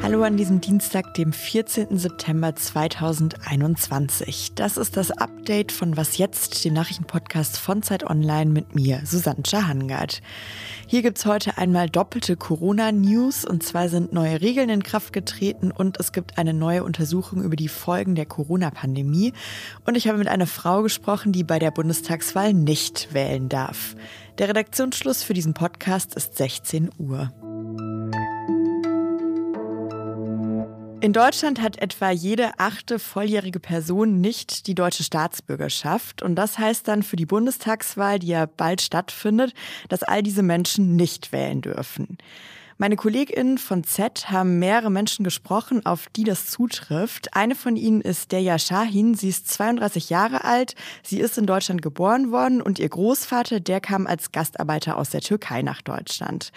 Hallo an diesem Dienstag, dem 14. September 2021. Das ist das Update von Was jetzt, dem Nachrichtenpodcast von Zeit Online mit mir, Susanne Hangard. Hier gibt es heute einmal doppelte Corona-News und zwar sind neue Regeln in Kraft getreten und es gibt eine neue Untersuchung über die Folgen der Corona-Pandemie. Und ich habe mit einer Frau gesprochen, die bei der Bundestagswahl nicht wählen darf. Der Redaktionsschluss für diesen Podcast ist 16 Uhr. In Deutschland hat etwa jede achte volljährige Person nicht die deutsche Staatsbürgerschaft. Und das heißt dann für die Bundestagswahl, die ja bald stattfindet, dass all diese Menschen nicht wählen dürfen. Meine KollegInnen von Z haben mehrere Menschen gesprochen, auf die das zutrifft. Eine von ihnen ist Deja Shahin. Sie ist 32 Jahre alt. Sie ist in Deutschland geboren worden und ihr Großvater, der kam als Gastarbeiter aus der Türkei nach Deutschland.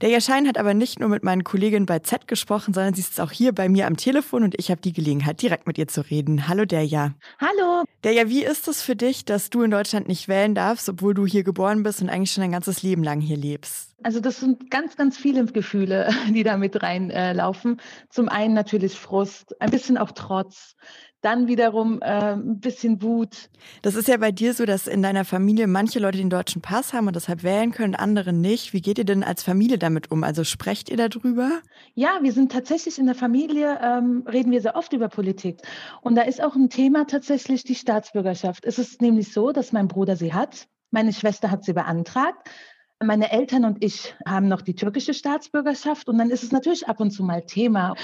Deja Shahin hat aber nicht nur mit meinen Kolleginnen bei Z gesprochen, sondern sie ist auch hier bei mir am Telefon und ich habe die Gelegenheit, direkt mit ihr zu reden. Hallo Deja. Hallo. Deja, wie ist es für dich, dass du in Deutschland nicht wählen darfst, obwohl du hier geboren bist und eigentlich schon dein ganzes Leben lang hier lebst? Also das sind ganz, ganz viele Gefühle, die da mit reinlaufen. Äh, Zum einen natürlich Frust, ein bisschen auch Trotz, dann wiederum äh, ein bisschen Wut. Das ist ja bei dir so, dass in deiner Familie manche Leute den deutschen Pass haben und deshalb wählen können, andere nicht. Wie geht ihr denn als Familie damit um? Also sprecht ihr darüber? Ja, wir sind tatsächlich in der Familie, ähm, reden wir sehr oft über Politik. Und da ist auch ein Thema tatsächlich die Staatsbürgerschaft. Es ist nämlich so, dass mein Bruder sie hat. Meine Schwester hat sie beantragt. Meine Eltern und ich haben noch die türkische Staatsbürgerschaft und dann ist es natürlich ab und zu mal Thema.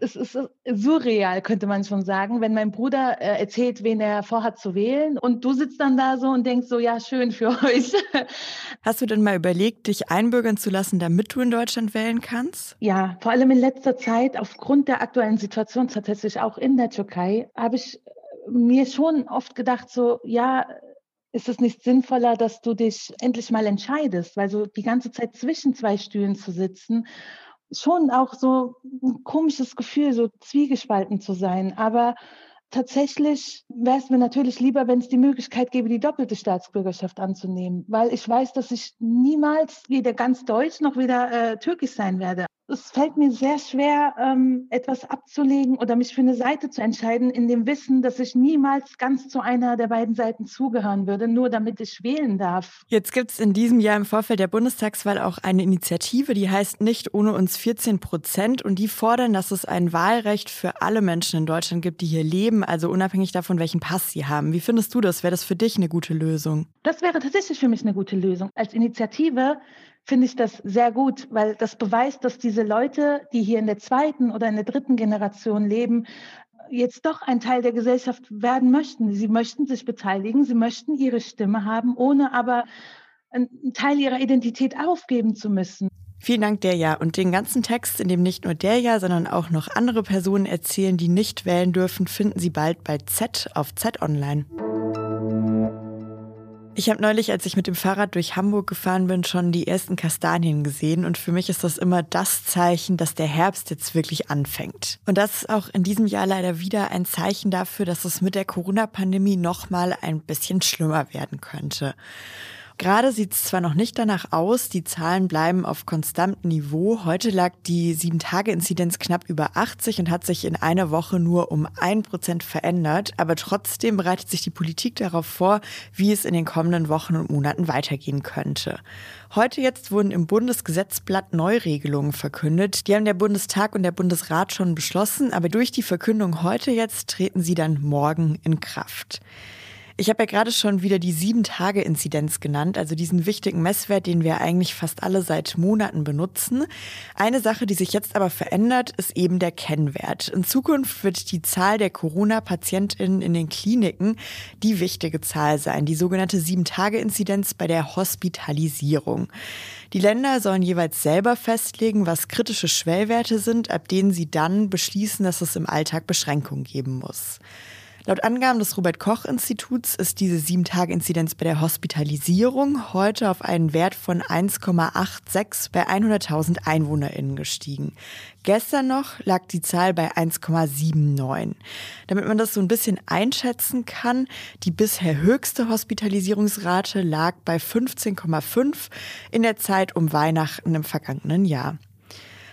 Es ist surreal, könnte man schon sagen, wenn mein Bruder äh, erzählt, wen er vorhat zu wählen und du sitzt dann da so und denkst so, ja, schön für euch. Hast du denn mal überlegt, dich einbürgern zu lassen, damit du in Deutschland wählen kannst? Ja, vor allem in letzter Zeit, aufgrund der aktuellen Situation tatsächlich auch in der Türkei, habe ich mir schon oft gedacht, so, ja, ist es nicht sinnvoller, dass du dich endlich mal entscheidest, weil so die ganze Zeit zwischen zwei Stühlen zu sitzen, schon auch so ein komisches Gefühl, so zwiegespalten zu sein. Aber tatsächlich wäre es mir natürlich lieber, wenn es die Möglichkeit gäbe, die doppelte Staatsbürgerschaft anzunehmen, weil ich weiß, dass ich niemals weder ganz deutsch noch wieder äh, türkisch sein werde es fällt mir sehr schwer, ähm, etwas abzulegen oder mich für eine Seite zu entscheiden, in dem Wissen, dass ich niemals ganz zu einer der beiden Seiten zugehören würde, nur damit ich wählen darf. Jetzt gibt es in diesem Jahr im Vorfeld der Bundestagswahl auch eine Initiative, die heißt Nicht ohne uns 14 Prozent und die fordern, dass es ein Wahlrecht für alle Menschen in Deutschland gibt, die hier leben, also unabhängig davon, welchen Pass sie haben. Wie findest du das? Wäre das für dich eine gute Lösung? Das wäre tatsächlich für mich eine gute Lösung. Als Initiative finde ich das sehr gut, weil das beweist, dass diese Leute, die hier in der zweiten oder in der dritten Generation leben, jetzt doch ein Teil der Gesellschaft werden möchten. Sie möchten sich beteiligen, sie möchten ihre Stimme haben, ohne aber einen Teil ihrer Identität aufgeben zu müssen. Vielen Dank, Derja. Und den ganzen Text, in dem nicht nur Derja, sondern auch noch andere Personen erzählen, die nicht wählen dürfen, finden Sie bald bei Z auf Z Online. Ich habe neulich, als ich mit dem Fahrrad durch Hamburg gefahren bin, schon die ersten Kastanien gesehen und für mich ist das immer das Zeichen, dass der Herbst jetzt wirklich anfängt. Und das ist auch in diesem Jahr leider wieder ein Zeichen dafür, dass es mit der Corona-Pandemie noch mal ein bisschen schlimmer werden könnte. Gerade sieht es zwar noch nicht danach aus, die Zahlen bleiben auf konstantem Niveau. Heute lag die 7-Tage-Inzidenz knapp über 80 und hat sich in einer Woche nur um ein Prozent verändert. Aber trotzdem bereitet sich die Politik darauf vor, wie es in den kommenden Wochen und Monaten weitergehen könnte. Heute jetzt wurden im Bundesgesetzblatt Neuregelungen verkündet. Die haben der Bundestag und der Bundesrat schon beschlossen, aber durch die Verkündung heute jetzt treten sie dann morgen in Kraft. Ich habe ja gerade schon wieder die Sieben-Tage-Inzidenz genannt, also diesen wichtigen Messwert, den wir eigentlich fast alle seit Monaten benutzen. Eine Sache, die sich jetzt aber verändert, ist eben der Kennwert. In Zukunft wird die Zahl der Corona-PatientInnen in den Kliniken die wichtige Zahl sein, die sogenannte Sieben-Tage-Inzidenz bei der Hospitalisierung. Die Länder sollen jeweils selber festlegen, was kritische Schwellwerte sind, ab denen sie dann beschließen, dass es im Alltag Beschränkungen geben muss. Laut Angaben des Robert Koch Instituts ist diese 7-Tage-Inzidenz bei der Hospitalisierung heute auf einen Wert von 1,86 bei 100.000 EinwohnerInnen gestiegen. Gestern noch lag die Zahl bei 1,79. Damit man das so ein bisschen einschätzen kann, die bisher höchste Hospitalisierungsrate lag bei 15,5 in der Zeit um Weihnachten im vergangenen Jahr.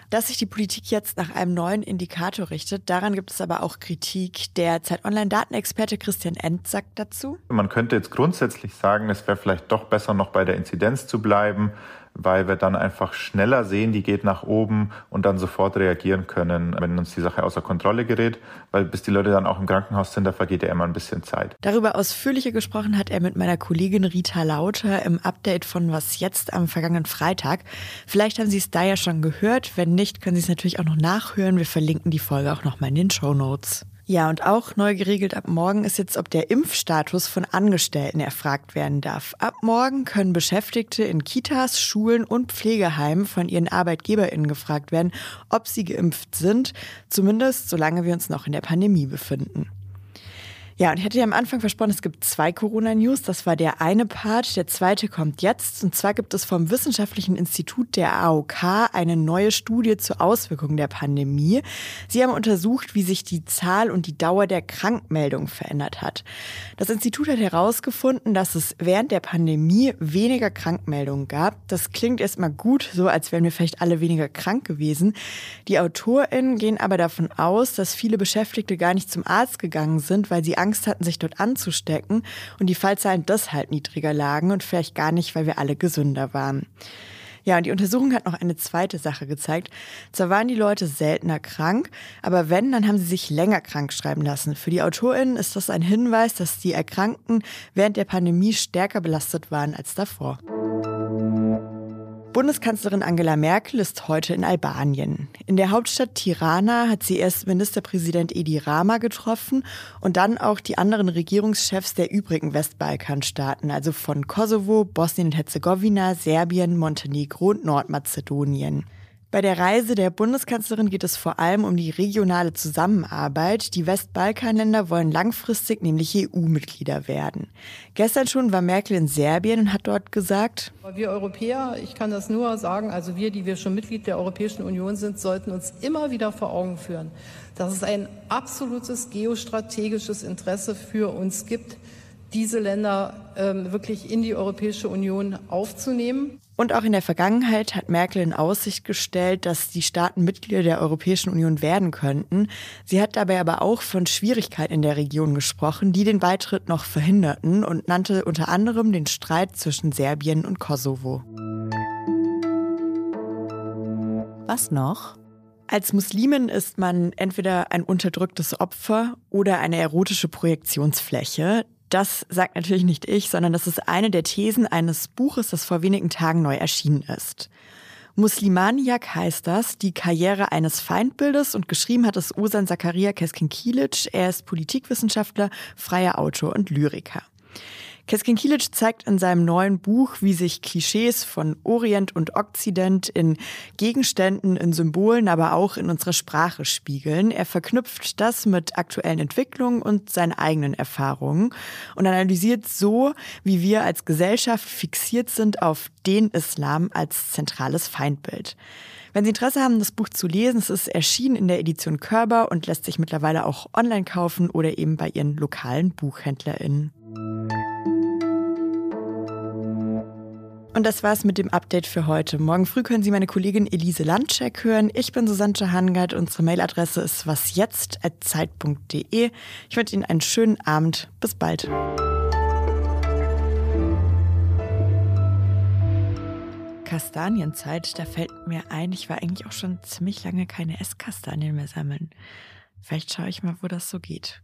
Dass sich die Politik jetzt nach einem neuen Indikator richtet, daran gibt es aber auch Kritik. Der Zeit Online-Datenexperte Christian End sagt dazu. Man könnte jetzt grundsätzlich sagen, es wäre vielleicht doch besser, noch bei der Inzidenz zu bleiben weil wir dann einfach schneller sehen, die geht nach oben und dann sofort reagieren können, wenn uns die Sache außer Kontrolle gerät, weil bis die Leute dann auch im Krankenhaus sind, da vergeht ja immer ein bisschen Zeit. Darüber ausführlicher gesprochen hat er mit meiner Kollegin Rita Lauter im Update von Was jetzt am vergangenen Freitag. Vielleicht haben Sie es da ja schon gehört, wenn nicht, können Sie es natürlich auch noch nachhören. Wir verlinken die Folge auch nochmal in den Show Notes. Ja, und auch neu geregelt ab morgen ist jetzt, ob der Impfstatus von Angestellten erfragt werden darf. Ab morgen können Beschäftigte in Kitas, Schulen und Pflegeheimen von ihren ArbeitgeberInnen gefragt werden, ob sie geimpft sind, zumindest solange wir uns noch in der Pandemie befinden. Ja, und ich hatte ja am Anfang versprochen, es gibt zwei Corona-News. Das war der eine Part. Der zweite kommt jetzt. Und zwar gibt es vom Wissenschaftlichen Institut der AOK eine neue Studie zur Auswirkung der Pandemie. Sie haben untersucht, wie sich die Zahl und die Dauer der Krankmeldung verändert hat. Das Institut hat herausgefunden, dass es während der Pandemie weniger Krankmeldungen gab. Das klingt erstmal gut, so als wären wir vielleicht alle weniger krank gewesen. Die AutorInnen gehen aber davon aus, dass viele Beschäftigte gar nicht zum Arzt gegangen sind, weil sie Angst hatten, sich dort anzustecken und die Fallzahlen deshalb niedriger lagen und vielleicht gar nicht, weil wir alle gesünder waren. Ja, und die Untersuchung hat noch eine zweite Sache gezeigt. Zwar waren die Leute seltener krank, aber wenn, dann haben sie sich länger krank schreiben lassen. Für die AutorInnen ist das ein Hinweis, dass die Erkrankten während der Pandemie stärker belastet waren als davor. Bundeskanzlerin Angela Merkel ist heute in Albanien. In der Hauptstadt Tirana hat sie erst Ministerpräsident Edi Rama getroffen und dann auch die anderen Regierungschefs der übrigen Westbalkanstaaten, also von Kosovo, Bosnien-Herzegowina, Serbien, Montenegro und Nordmazedonien. Bei der Reise der Bundeskanzlerin geht es vor allem um die regionale Zusammenarbeit. Die Westbalkanländer wollen langfristig nämlich EU-Mitglieder werden. Gestern schon war Merkel in Serbien und hat dort gesagt, wir Europäer, ich kann das nur sagen, also wir, die wir schon Mitglied der Europäischen Union sind, sollten uns immer wieder vor Augen führen, dass es ein absolutes geostrategisches Interesse für uns gibt, diese Länder ähm, wirklich in die Europäische Union aufzunehmen. Und auch in der Vergangenheit hat Merkel in Aussicht gestellt, dass die Staaten Mitglieder der Europäischen Union werden könnten. Sie hat dabei aber auch von Schwierigkeiten in der Region gesprochen, die den Beitritt noch verhinderten und nannte unter anderem den Streit zwischen Serbien und Kosovo. Was noch? Als Muslimin ist man entweder ein unterdrücktes Opfer oder eine erotische Projektionsfläche. Das sagt natürlich nicht ich, sondern das ist eine der Thesen eines Buches, das vor wenigen Tagen neu erschienen ist. Muslimaniak heißt das, die Karriere eines Feindbildes und geschrieben hat es Osan Zakaria Keskin-Kilic. Er ist Politikwissenschaftler, freier Autor und Lyriker. Keskin Kilic zeigt in seinem neuen Buch, wie sich Klischees von Orient und Okzident in Gegenständen, in Symbolen, aber auch in unserer Sprache spiegeln. Er verknüpft das mit aktuellen Entwicklungen und seinen eigenen Erfahrungen und analysiert so, wie wir als Gesellschaft fixiert sind auf den Islam als zentrales Feindbild. Wenn Sie Interesse haben, das Buch zu lesen, es ist erschienen in der Edition Körber und lässt sich mittlerweile auch online kaufen oder eben bei Ihren lokalen BuchhändlerInnen. Und das war's mit dem Update für heute. Morgen früh können Sie meine Kollegin Elise Landcheck hören. Ich bin Susanne Hangard. Unsere Mailadresse ist wasjetzt.zeit.de. Ich wünsche Ihnen einen schönen Abend. Bis bald. Kastanienzeit, da fällt mir ein, ich war eigentlich auch schon ziemlich lange keine Esskastanien mehr sammeln. Vielleicht schaue ich mal, wo das so geht.